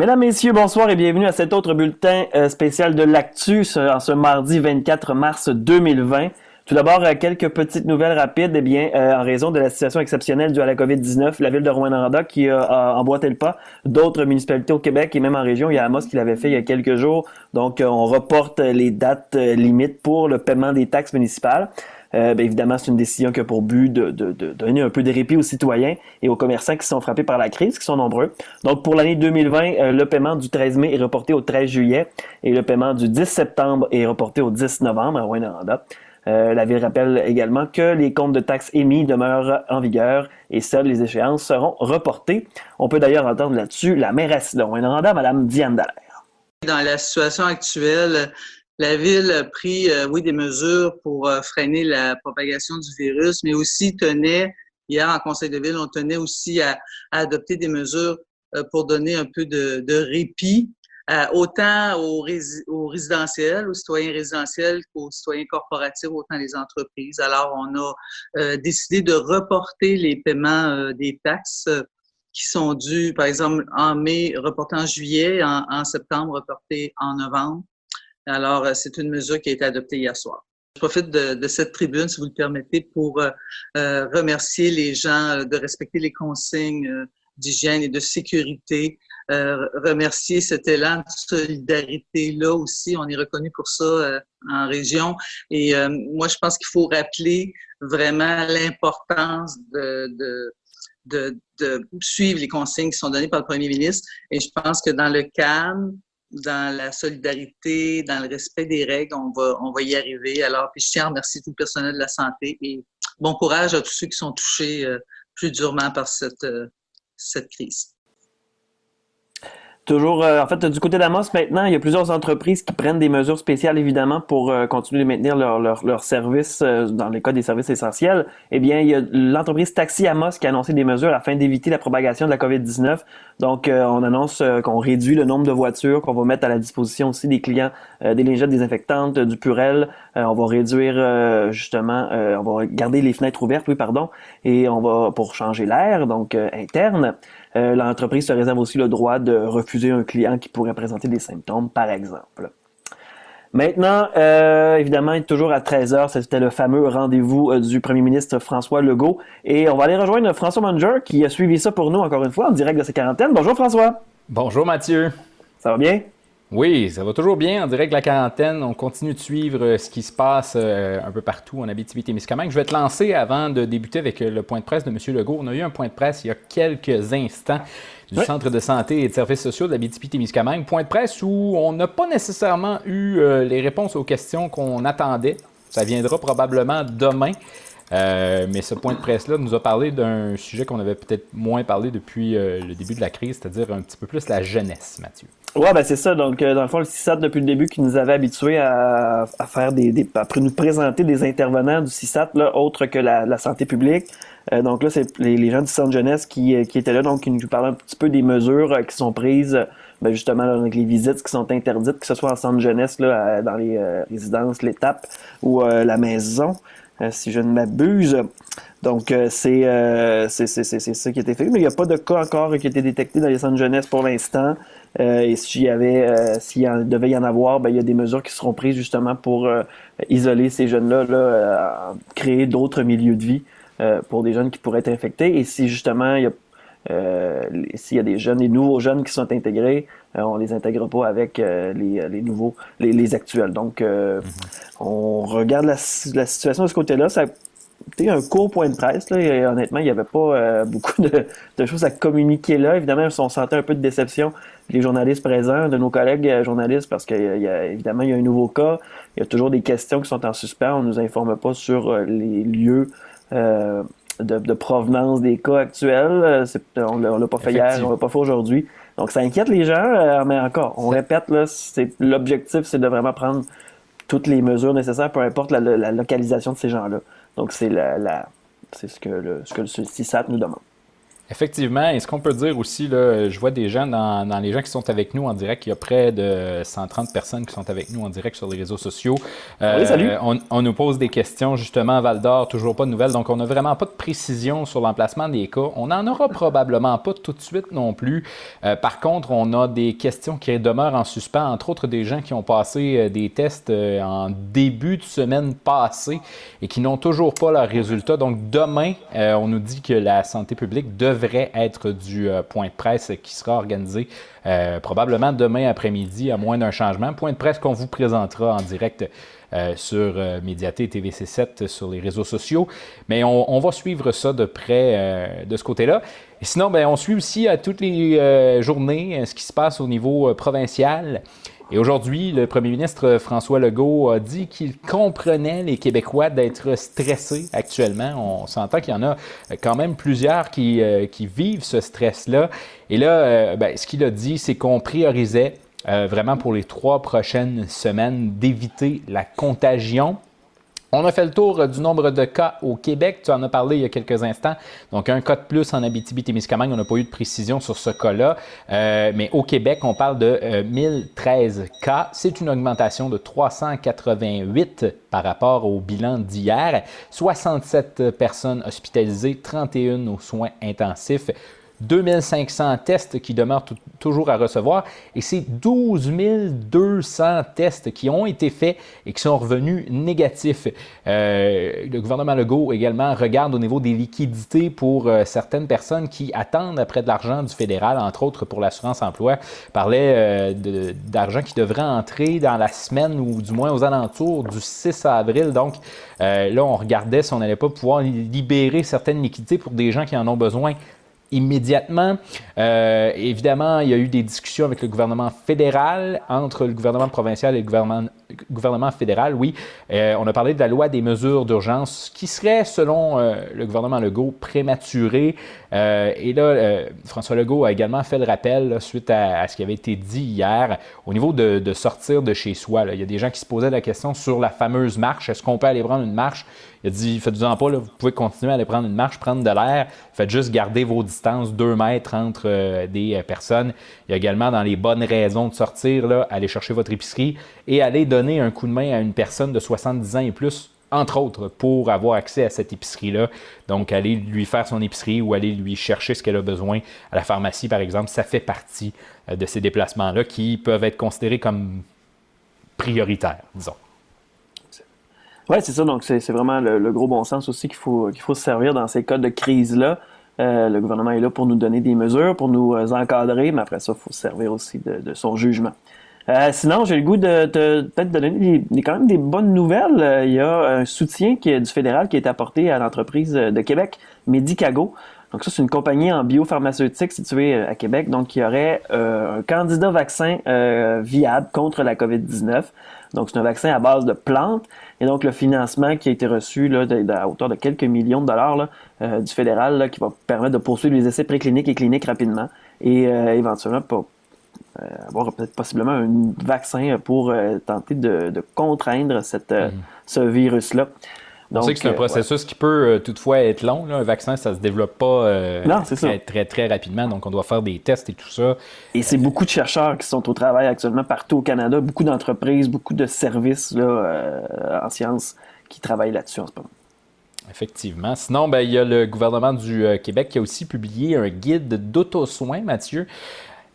Mesdames, Messieurs, bonsoir et bienvenue à cet autre bulletin euh, spécial de l'Actu en ce mardi 24 mars 2020. Tout d'abord, euh, quelques petites nouvelles rapides. Eh bien, euh, en raison de la situation exceptionnelle due à la COVID-19, la ville de Rouen-Noranda qui a emboîté le pas d'autres municipalités au Québec et même en région. Il y a Amos qui l'avait fait il y a quelques jours. Donc, on reporte les dates limites pour le paiement des taxes municipales. Euh, bien évidemment, c'est une décision qui a pour but de, de, de, donner un peu de répit aux citoyens et aux commerçants qui sont frappés par la crise, qui sont nombreux. Donc, pour l'année 2020, euh, le paiement du 13 mai est reporté au 13 juillet et le paiement du 10 septembre est reporté au 10 novembre à Rwanda. Euh, la Ville rappelle également que les comptes de taxes émis demeurent en vigueur et seules les échéances seront reportées. On peut d'ailleurs entendre là-dessus la mairesse de Rwanda, Mme Diane Dallaire. Dans la situation actuelle, la ville a pris, euh, oui, des mesures pour euh, freiner la propagation du virus, mais aussi tenait, hier en conseil de ville, on tenait aussi à, adopter des mesures euh, pour donner un peu de, répit, autant aux, aux, résidentiels, aux citoyens résidentiels qu'aux citoyens corporatifs, autant les entreprises. Alors, on a décidé de reporter les paiements des taxes qui sont dus, par exemple, en mai, reportés en juillet, en, en septembre, reportés en novembre. Alors, euh, c'est une mesure qui a été adoptée hier soir. Je profite de, cette tribune, si vous le permettez, pour euh, euh, remercier les gens de respecter les consignes d'hygiène et de sécurité, remercier cet élan de solidarité-là aussi. On est reconnu pour ça en région. Et moi, je pense qu'il faut rappeler vraiment l'importance de, de, suivre les consignes qui sont données par le premier ministre. Et je pense que dans le calme, dans la solidarité, dans le respect des règles, on va, on va y arriver. Alors, puis je tiens à remercier tout le personnel de la santé et bon courage à tous ceux qui sont touchés euh, plus durement par cette, euh, cette crise. Toujours, euh, en fait, du côté d'Amos, maintenant, il y a plusieurs entreprises qui prennent des mesures spéciales, évidemment, pour euh, continuer de maintenir leurs leur, leur services euh, dans les cas des services essentiels. Eh bien, il y a l'entreprise Taxi Amos qui a annoncé des mesures afin d'éviter la propagation de la COVID-19. Donc, on annonce qu'on réduit le nombre de voitures, qu'on va mettre à la disposition aussi des clients des lingettes désinfectantes, du Purel. on va réduire, justement, on va garder les fenêtres ouvertes, oui, pardon, et on va, pour changer l'air, donc interne. Euh, l'entreprise se réserve aussi le droit de refuser un client qui pourrait présenter des symptômes, par exemple. Maintenant, euh, évidemment, toujours à 13h, c'était le fameux rendez-vous euh, du premier ministre François Legault. Et on va aller rejoindre François Manger qui a suivi ça pour nous encore une fois en direct de sa quarantaine. Bonjour François. Bonjour Mathieu. Ça va bien? Oui, ça va toujours bien. En direct de la quarantaine, on continue de suivre euh, ce qui se passe euh, un peu partout en Abitibi-Témiscamingue. Je vais te lancer avant de débuter avec euh, le point de presse de M. Legault. On a eu un point de presse il y a quelques instants du Centre de santé et de services sociaux de l'Abitibi-Témiscamingue. Point de presse où on n'a pas nécessairement eu les réponses aux questions qu'on attendait. Ça viendra probablement demain. Mais ce point de presse-là nous a parlé d'un sujet qu'on avait peut-être moins parlé depuis le début de la crise, c'est-à-dire un petit peu plus la jeunesse, Mathieu. Ouais, ben c'est ça. Donc, euh, dans le fond, le CISAT, depuis le début, qui nous avait habitués à, faire des, à nous présenter des intervenants du CISAT, là, autres que la, santé publique. Euh, donc là, c'est les, gens du centre jeunesse qui, euh, qui étaient là, donc qui nous parlaient un petit peu des mesures qui sont prises, ben, justement, avec les visites qui sont interdites, que ce soit en centre jeunesse, là, dans les résidences, l'étape ou la maison, si je ne m'abuse. Donc, c'est ça qui a été fait. Mais il n'y a pas de cas encore qui a été détecté dans les centres jeunesse pour l'instant. Euh, et s'il y avait, euh, s'il devait y en avoir, ben, il y a des mesures qui seront prises justement pour euh, isoler ces jeunes-là, là, créer d'autres milieux de vie pour des jeunes qui pourraient être infectés. Et si justement il y a s'il y a des jeunes, des nouveaux jeunes qui sont intégrés, on les intègre pas avec les, les, nouveaux, les, les actuels. Donc, mm-hmm. on regarde la, la, situation de ce côté-là. Ça un court point de presse. Là, et honnêtement, il n'y avait pas beaucoup de, de, choses à communiquer là. Évidemment, on sentait un peu de déception les journalistes présents, de nos collègues euh, journalistes, parce qu'évidemment, il y a un nouveau cas. Il y a toujours des questions qui sont en suspens. On ne nous informe pas sur euh, les lieux euh, de, provenance des cas actuels. On ne l'a pas fait hier, on ne l'a pas fait aujourd'hui. Donc, ça inquiète les gens, mais encore, on répète, l'objectif, c'est de vraiment prendre toutes les mesures nécessaires, peu importe la, localisation de ces gens-là. Donc, c'est la, c'est ce que le, ce que le CISAT nous demande. Effectivement, et ce qu'on peut dire aussi, là, je vois des gens dans, dans, les gens qui sont avec nous en direct, il y a près de 130 personnes qui sont avec nous en direct sur les réseaux sociaux. Euh, oui, salut. On, on, nous pose des questions justement à Val d'Or, toujours pas de nouvelles, donc on n'a vraiment pas de précision sur l'emplacement des cas. On n'en aura probablement pas tout de suite non plus. Euh, par contre, on a des questions qui demeurent en suspens, entre autres des gens qui ont passé euh, des tests en début de semaine passée et qui n'ont toujours pas leurs résultats. Donc demain, euh, on nous dit que la santé publique devrait devrait être du euh, point de presse qui sera organisé euh, probablement demain après-midi, à moins d'un changement. Point de presse qu'on vous présentera en direct euh, sur Médiaté et TVC7 sur les réseaux sociaux. Mais on, va suivre ça de près de ce côté-là. Sinon, ben, on suit aussi à toutes les journées ce qui se passe au niveau provincial. Et aujourd'hui, le premier ministre François Legault a dit qu'il comprenait les Québécois d'être stressés actuellement. On s'entend qu'il y en a quand même plusieurs qui, euh, qui vivent ce stress-là. Et là, euh, ben, ce qu'il a dit, c'est qu'on priorisait euh, vraiment pour les trois prochaines semaines d'éviter la contagion on a fait le tour euh, du nombre de cas au Québec. Tu en as parlé il y a quelques instants. Donc, un cas de plus en Abitibi-Témiscamingue. On n'a pas eu de précision sur ce cas-là. Euh, mais au Québec, on parle de 1013 euh, cas. C'est une augmentation de 388 par rapport au bilan d'hier. 67 personnes hospitalisées, 31 aux soins intensifs. 2500 tests qui demeurent toujours à recevoir et c'est 12 200 tests qui ont été faits et qui sont revenus négatifs. Euh, le gouvernement Legault également regarde au niveau des liquidités pour euh, certaines personnes qui attendent après de l'argent du fédéral, entre autres pour l'assurance emploi. parlait euh, d'argent qui devrait entrer dans la semaine ou du moins aux alentours du 6 avril. Donc là, on regardait si on n'allait pas pouvoir libérer certaines liquidités pour des gens qui en ont besoin immédiatement. Euh, évidemment, il y a eu des discussions avec le gouvernement fédéral, entre le gouvernement provincial et le gouvernement, fédéral, oui. Euh, on a parlé de la loi des mesures d'urgence qui serait, selon euh, le gouvernement Legault, prématurée. et là, François Legault a également fait le rappel suite à, ce qui avait été dit hier au niveau de, sortir de chez soi. Il y a des gens qui se posaient la question sur la fameuse marche. Est-ce qu'on peut aller prendre une marche? Il a dit, faites-en pas, vous pouvez continuer à aller prendre une marche, prendre de l'air. Faites juste garder vos distances, deux mètres entre euh, des euh, personnes. Il y a également dans les bonnes raisons de sortir, là, aller chercher votre épicerie et aller donner un coup de main à une personne de 70 ans et plus entre autres, pour avoir accès à cette épicerie-là. Donc, aller lui faire son épicerie ou aller lui chercher ce qu'elle a besoin à la pharmacie, par exemple, ça fait partie euh, de ces déplacements-là qui peuvent être considérés comme prioritaires, disons. Oui, c'est ça. Donc, c'est vraiment le, gros bon sens aussi qu'il faut, qu'il faut se servir dans ces cas de crise-là. Euh, le gouvernement est là pour nous donner des mesures, pour nous euh, encadrer, mais après ça, il faut se servir aussi de, son jugement. Euh, sinon, j'ai le goût de, peut-être donner quand même des bonnes nouvelles. il y a un soutien qui, du fédéral qui est apporté à l'entreprise de Québec, Medicago. Donc ça, c'est une compagnie en biopharmaceutique située à Québec, donc qui aurait un candidat vaccin viable contre la COVID-19. Donc c'est un vaccin à base de plantes. Et donc, le financement qui a été reçu là, à hauteur de quelques millions de dollars là, euh, du fédéral qui va permettre de poursuivre les essais précliniques et cliniques rapidement et euh, éventuellement pour euh, avoir peut-être possiblement un vaccin pour tenter de, contraindre cette, mm-hmm. ce virus-là. On sait que c'est un euh, processus qui peut euh, toutefois être long. Un vaccin, ça se développe pas euh, très, très, rapidement, donc on doit faire des tests et tout ça. Et c'est beaucoup de chercheurs qui sont au travail actuellement partout au Canada, beaucoup d'entreprises, beaucoup de services là, en sciences qui travaillent là-dessus en ce moment. Effectivement. Sinon, ben, il y a le gouvernement du Québec qui a aussi publié un guide d'auto-soins, Mathieu.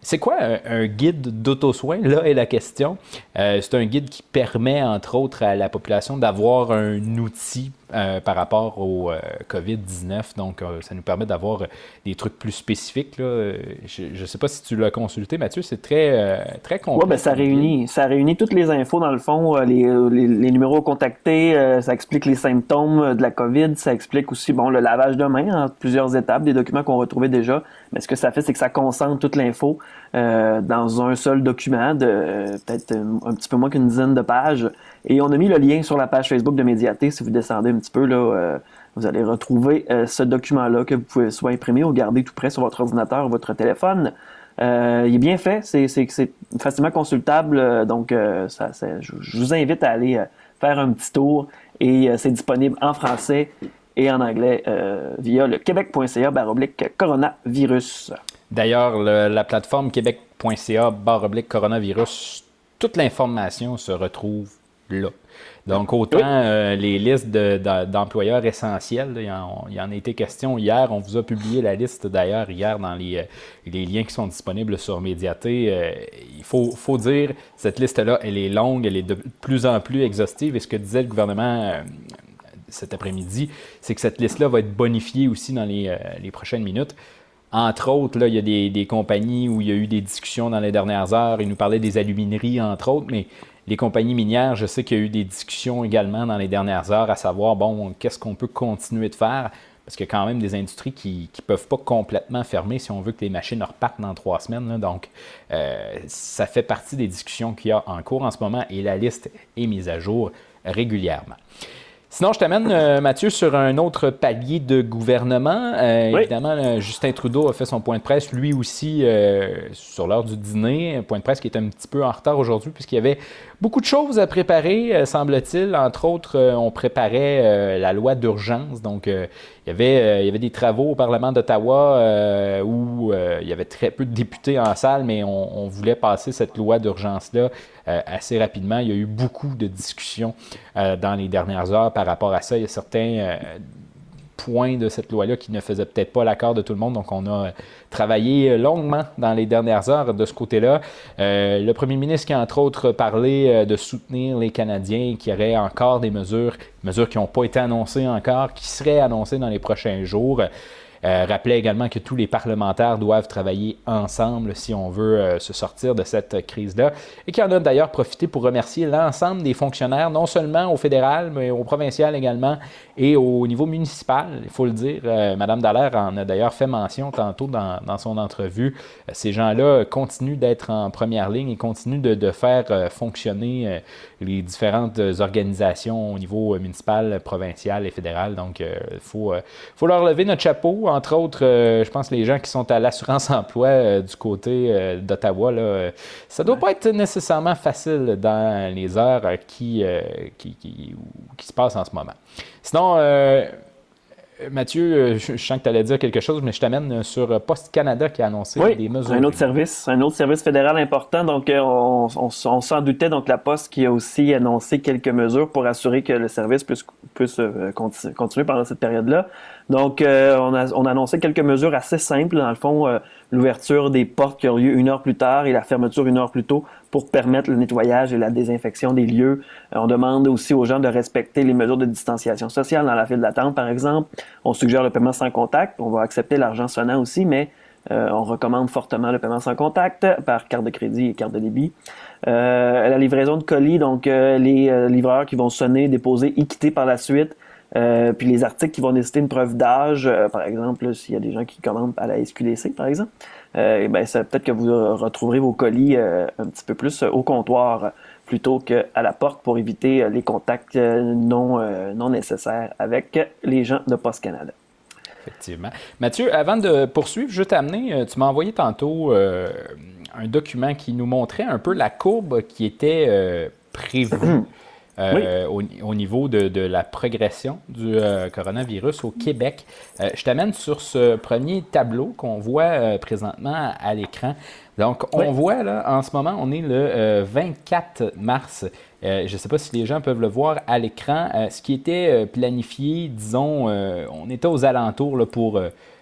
C'est quoi un, guide d'auto-soin? Là est la question. Euh, c'est un guide qui permet, entre autres, à la population d'avoir un outil euh, par rapport au euh, COVID-19. Donc, ça nous permet d'avoir des trucs plus spécifiques. Je ne sais pas si tu l'as consulté, Mathieu. C'est très, très complet. Oui, ben, ça, réunit, ça réunit toutes les infos, dans le fond, les, numéros contactés, ça explique les symptômes de la COVID, ça explique aussi bon, le lavage de main en plusieurs étapes, des documents qu'on retrouvait déjà. Mais ce que ça fait, c'est que ça concentre toute l'info euh, dans un seul document de euh, peut-être un, petit peu moins qu'une dizaine de pages. Et on a mis le lien sur la page Facebook de Médiaté. Si vous descendez un petit peu, là, euh, vous allez retrouver ce document-là que vous pouvez soit imprimer ou garder tout près sur votre ordinateur ou votre téléphone. il est bien fait, c'est facilement consultable, donc ça, je, vous invite à aller faire un petit tour et c'est disponible en français et en anglais via le québec.ca coronavirus. D'ailleurs, la plateforme québec.ca coronavirus, toute l'information se retrouve là. Donc, autant euh, les listes d'employeurs essentiels, il, y en, a été question hier. On vous a publié la liste d'ailleurs hier dans les, euh, les, liens qui sont disponibles sur Médiaté. Euh, il faut, faut, dire, cette liste-là, elle est longue, elle est de plus en plus exhaustive. Et ce que disait le gouvernement cet après-midi, c'est que cette liste-là va être bonifiée aussi dans les, les prochaines minutes. Entre autres, là, il y a des, des, compagnies où il y a eu des discussions dans les dernières heures. Il nous parlait des alumineries, entre autres, mais les compagnies minières, je sais qu'il y a eu des discussions également dans les dernières heures à savoir, bon, qu'est-ce qu'on peut continuer de faire? Parce qu'il y a quand même des industries qui ne peuvent pas complètement fermer si on veut que les machines repartent dans trois semaines. Donc, euh, ça fait partie des discussions qu'il y a en cours en ce moment et la liste est mise à jour régulièrement. Sinon, je t'amène, euh, Mathieu, sur un autre palier de gouvernement. Euh, évidemment, Justin Trudeau a fait son point de presse, lui aussi, sur l'heure du dîner. Un point de presse qui est un petit peu en retard aujourd'hui, puisqu'il y avait beaucoup de choses à préparer, euh, semble-t-il. Entre autres, euh, on préparait euh, la loi d'urgence. Donc, il, y avait, il y avait des travaux au Parlement d'Ottawa où il y avait très peu de députés en salle, mais on, voulait passer cette loi d'urgence-là assez rapidement. Il y a eu beaucoup de discussions dans les dernières heures par rapport à ça. Il y a certains points de cette loi-là qui ne faisaient peut-être pas l'accord de tout le monde. Donc, on a travaillé longuement dans les dernières heures de ce côté-là. Euh, le premier ministre qui a entre autres parlé euh, de soutenir les Canadiens, qui aurait encore des mesures, mesures qui n'ont pas été annoncées encore, qui seraient annoncées dans les prochains jours. Euh, rappelait également que tous les parlementaires doivent travailler ensemble si on veut euh, se sortir de cette crise-là. Et qui en a d'ailleurs profité pour remercier l'ensemble des fonctionnaires, non seulement au fédéral, mais au provincial également et au niveau municipal, il faut le dire. Euh, Madame Dallaire en a d'ailleurs fait mention tantôt dans, son entrevue. ces gens-là continuent d'être en première ligne et continuent de, faire fonctionner les différentes organisations au niveau municipal, provincial et fédéral. Donc, il faut, faut leur lever notre chapeau entre autres, euh, je pense les gens qui sont à l'assurance emploi euh, du côté euh, d'Ottawa, ça ne doit pas être nécessairement facile dans les heures qui, qui, qui, qui, se passent en ce moment. Sinon, Mathieu, je, sens que tu allais dire quelque chose, mais je t'amène sur Post Canada qui a annoncé des mesures. Un autre service, un autre service fédéral important. Donc, on, on, s'en doutait. Donc, la Poste qui a aussi annoncé quelques mesures pour assurer que le service puisse, puisse continuer pendant cette période-là. Donc, euh, on, a, on a annoncé quelques mesures assez simples. Dans le fond, euh, l'ouverture des portes qui ont lieu une heure plus tard et la fermeture une heure plus tôt pour permettre le nettoyage et la désinfection des lieux. Euh, on demande aussi aux gens de respecter les mesures de distanciation sociale dans la file d'attente, par exemple. On suggère le paiement sans contact. On va accepter l'argent sonnant aussi, mais on recommande fortement le paiement sans contact par carte de crédit et carte de débit. la livraison de colis, donc les livreurs qui vont sonner, déposer et quitter par la suite euh, puis les articles qui vont nécessiter une preuve d'âge, euh, par exemple, s'il y a des gens qui commandent à la SQDC, par exemple, euh, ben, peut-être que vous retrouverez vos colis un petit peu plus au comptoir plutôt qu'à la porte pour éviter les contacts non, non nécessaires avec les gens de Post Canada. Effectivement. Mathieu, avant de poursuivre, je t'amener, tu m'as envoyé tantôt un document qui nous montrait un peu la courbe qui était prévue Euh, au, niveau de, la progression du euh, coronavirus au Québec. Euh, je t'amène sur ce premier tableau qu'on voit présentement à, l'écran. Donc, on voit là, en ce moment, on est le 24 mars. je ne sais pas si les gens peuvent le voir à l'écran. ce qui était planifié, disons, on était aux alentours là, pour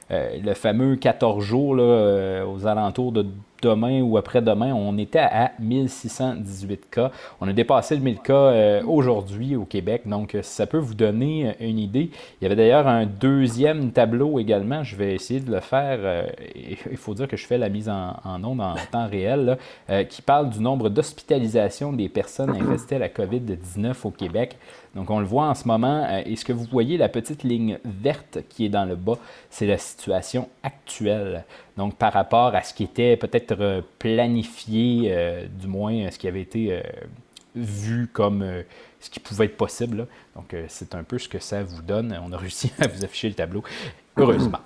le fameux 14 jours, là, aux alentours de demain ou après-demain, on était à 1618 cas. On a dépassé le 1000 cas euh, aujourd'hui au Québec, donc euh, ça peut vous donner euh, une idée. Il y avait d'ailleurs un deuxième tableau également, je vais essayer de le faire. il faut dire que je fais la mise en, en onde en temps réel, qui parle du nombre d'hospitalisations des personnes infestées à la COVID-19 au Québec. Donc, on le voit en ce moment. et ce que vous voyez, la petite ligne verte qui est dans le bas, c'est la situation actuelle. Donc, par rapport à ce qui était peut-être euh, planifié, euh, du moins ce qui avait été euh, vu comme ce qui pouvait être possible. Donc, c'est un peu ce que ça vous donne. On a réussi à vous afficher le tableau, heureusement.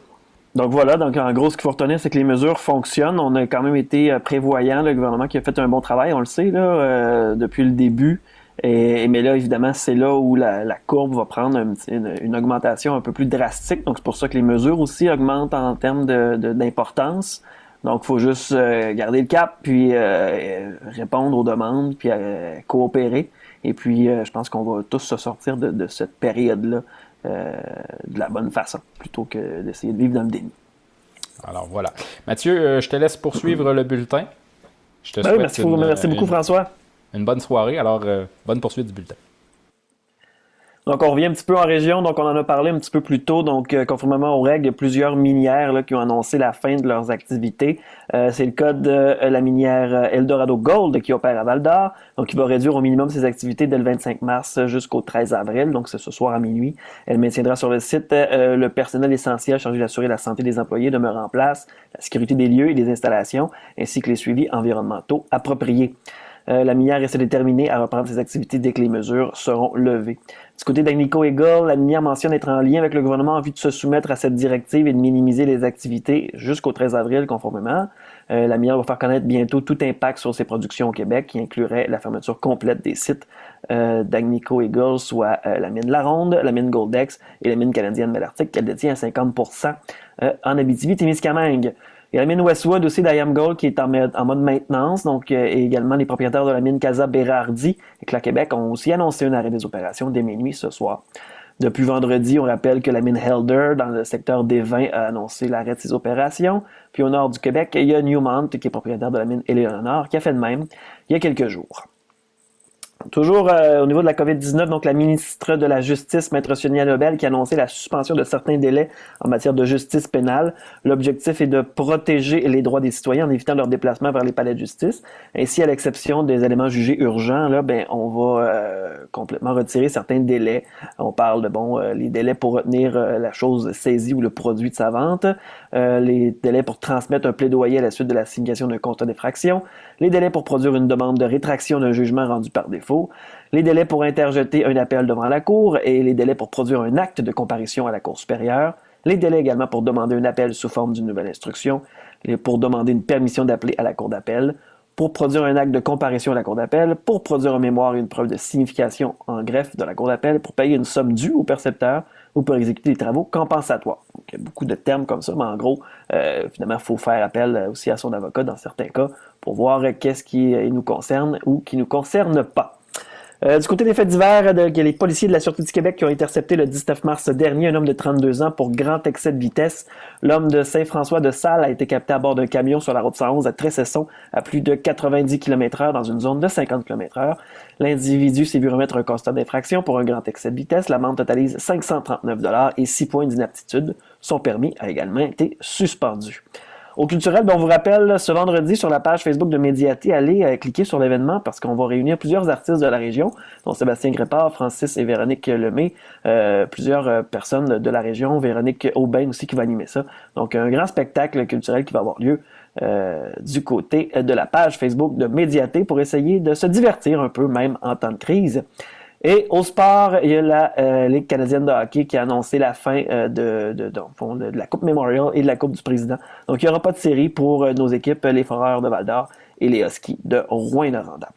Donc voilà, donc en gros, ce qu'il faut retenir, c'est que les mesures fonctionnent. On a quand même été prévoyant, le gouvernement qui a fait un bon travail, on le sait, depuis le début. Et, mais là, évidemment, c'est là où la, courbe va prendre une, augmentation un peu plus drastique. Donc, c'est pour ça que les mesures aussi augmentent en termes d'importance. Donc, il faut juste euh, garder le cap, puis euh, répondre aux demandes, puis euh, coopérer. Et puis, je pense qu'on va tous se sortir de, cette période-là de la bonne façon, plutôt que d'essayer de vivre dans le déni. Alors voilà. Mathieu, je te laisse poursuivre le bulletin. Je te ben souhaite merci beaucoup, François une bonne soirée. Alors, euh, bonne poursuite du bulletin. Donc, on revient un petit peu en région. Donc, on en a parlé un petit peu plus tôt. Donc, euh, conformément aux règles, il y a plusieurs minières qui ont annoncé la fin de leurs activités. Euh, c'est le cas de la minière Eldorado Gold qui opère à Val d'Or. Donc, il va réduire au minimum ses activités dès le 25 mars jusqu'au 13 avril. Donc, c'est ce soir à minuit. Elle maintiendra sur le site le personnel essentiel chargé d'assurer la santé des employés demeure en place, la sécurité des lieux et des installations, ainsi que les suivis environnementaux appropriés. Euh, la minière essaie de terminer à reprendre ses activités dès que les mesures seront levées. Du côté d'Agnico Eagle, la minière mentionne être en lien avec le gouvernement en vue de se soumettre à cette directive et de minimiser les activités jusqu'au 13 avril conformément. Euh, la minière va faire connaître bientôt tout impact sur ses productions au Québec qui inclurait la fermeture complète des sites euh, d'Agnico Eagle, soit la mine La Ronde, la mine Goldex et la mine canadienne Malartic qu'elle détient à 50% en Abitibi-Témiscamingue. Il y a la mine Westwood aussi d'IAM Gold qui est en mode, en mode maintenance. Donc, euh, également les propriétaires de la mine Casa Berardi et que la Québec ont aussi annoncé un arrêt des opérations dès minuit ce soir. Depuis vendredi, on rappelle que la mine Helder, dans le secteur des vins, a annoncé l'arrêt de ses opérations. Puis au nord du Québec, il y a Newmont, qui est propriétaire de la mine Eleanor, qui a fait de même il y a quelques jours. Toujours euh, au niveau de la COVID-19, donc la ministre de la Justice, Maître Sonia Nobel, qui a annoncé la suspension de certains délais en matière de justice pénale. L'objectif est de protéger les droits des citoyens en évitant leur déplacement vers les palais de justice. Ainsi, à l'exception des éléments jugés urgents, là, ben, on va euh, complètement retirer certains délais. On parle de bon, euh, les délais pour retenir la chose saisie ou le produit de sa vente, les délais pour transmettre un plaidoyer à la suite de la signation d'un constat d'effraction, les délais pour produire une demande de rétraction d'un jugement rendu par défaut les délais pour interjeter un appel devant la Cour et les délais pour produire un acte de comparution à la Cour supérieure, les délais également pour demander un appel sous forme d'une nouvelle instruction, pour demander une permission d'appeler à la Cour d'appel, pour produire un acte de comparution à la Cour d'appel, pour produire un mémoire une preuve de signification en greffe de la Cour d'appel, pour payer une somme due au percepteur ou pour exécuter des travaux compensatoires. il y a beaucoup de termes comme ça, mais en gros, euh, finalement, il faut faire appel aussi à son avocat dans certains cas pour voir qu'est-ce qui nous concerne ou qui ne nous concerne pas. Euh, du côté des faits divers, a les policiers de la Sûreté du Québec qui ont intercepté le 19 mars dernier un homme de 32 ans pour grand excès de vitesse. L'homme de Saint-François de Salles a été capté à bord d'un camion sur la route 111 à Tressesson à plus de 90 km h dans une zone de 50 km h L'individu s'est vu remettre un constat d'infraction pour un grand excès de vitesse. L'amende totalise 539 et 6 points d'inaptitude. Son permis a également été suspendu. Au culturel, ben, on vous rappelle ce vendredi sur la page Facebook de Médiaté, allez euh, cliquer sur l'événement parce qu'on va réunir plusieurs artistes de la région, dont Sébastien Grépard, Francis et Véronique Lemay, euh, plusieurs euh, personnes de la région, Véronique Aubin aussi qui va animer ça. Donc un grand spectacle culturel qui va avoir lieu du côté de la page Facebook de Médiaté pour essayer de se divertir un peu même en temps de crise. Et au sport, il y a la euh, Ligue canadienne de hockey qui a annoncé la fin euh, de, de, de, la Coupe Memorial et de la Coupe du Président. Donc, il n'y aura pas de série pour euh, nos équipes, les Foreurs de Val-d'Or et les Huskies de Rouen-Noranda.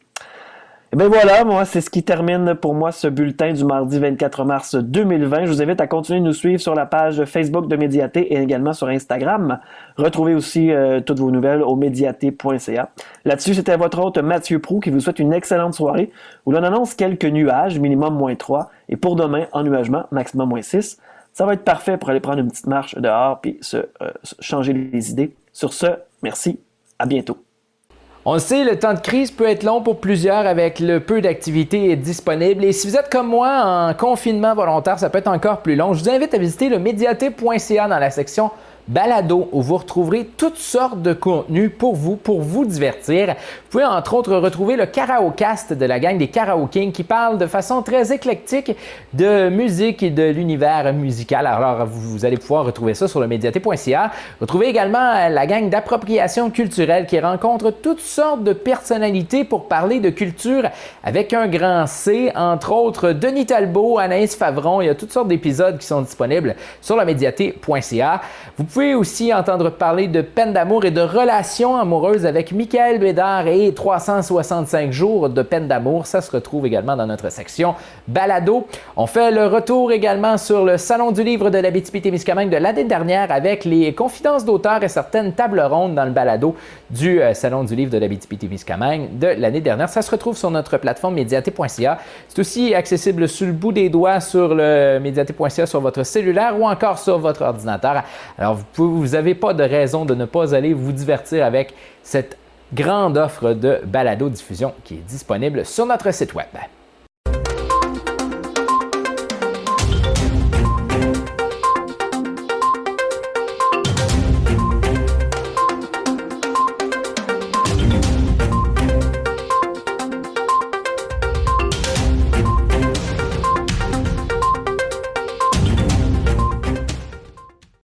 Et bien voilà, moi, c'est ce qui termine pour moi ce bulletin du mardi 24 mars 2020. Je vous invite à continuer de nous suivre sur la page Facebook de Médiaté et également sur Instagram. Retrouvez aussi euh, toutes vos nouvelles au médiaté.ca. Là-dessus, c'était votre hôte Mathieu Prou qui vous souhaite une excellente soirée où l'on annonce quelques nuages, minimum moins 3, et pour demain, ennuagement, maximum moins 6. Ça va être parfait pour aller prendre une petite marche dehors puis se euh, changer les idées. Sur ce, merci, à bientôt. On sait, le temps de crise peut être long pour plusieurs avec le peu d'activités disponibles. Et si vous êtes comme moi en confinement volontaire, ça peut être encore plus long. Je vous invite à visiter le médiaté.ca dans la section balado où vous retrouverez toutes sortes de contenus pour vous, pour vous divertir. Vous pouvez entre autres retrouver le Karaokast de la gang des Karaokings qui parle de façon très éclectique de musique et de l'univers musical. Alors vous, allez pouvoir retrouver ça sur le médiaté.ca. Retrouvez également la gang d'appropriation culturelle qui rencontre toutes sortes de personnalités pour parler de culture avec un grand C, entre autres Denis Talbot, Anaïs Favron. Il y a toutes sortes d'épisodes qui sont disponibles sur le médiaté.ca. Vous pouvez aussi entendre parler de peine d'amour et de relations amoureuses avec Michael Bédard et 365 jours de peine d'amour. Ça se retrouve également dans notre section balado. On fait le retour également sur le Salon du livre de la BTP-Témiscamingue de l'année dernière avec les confidences d'auteurs et certaines tables rondes dans le balado du euh, Salon du livre de la BTP-Témiscamingue de l'année dernière. Ça se retrouve sur notre plateforme médiaté.ca. C'est aussi accessible sur le bout des doigts sur le médiaté.ca sur votre cellulaire ou encore sur votre ordinateur. Alors, vous n'avez pas de raison de ne pas aller vous divertir avec cette grande offre de balado-diffusion qui est disponible sur notre site web.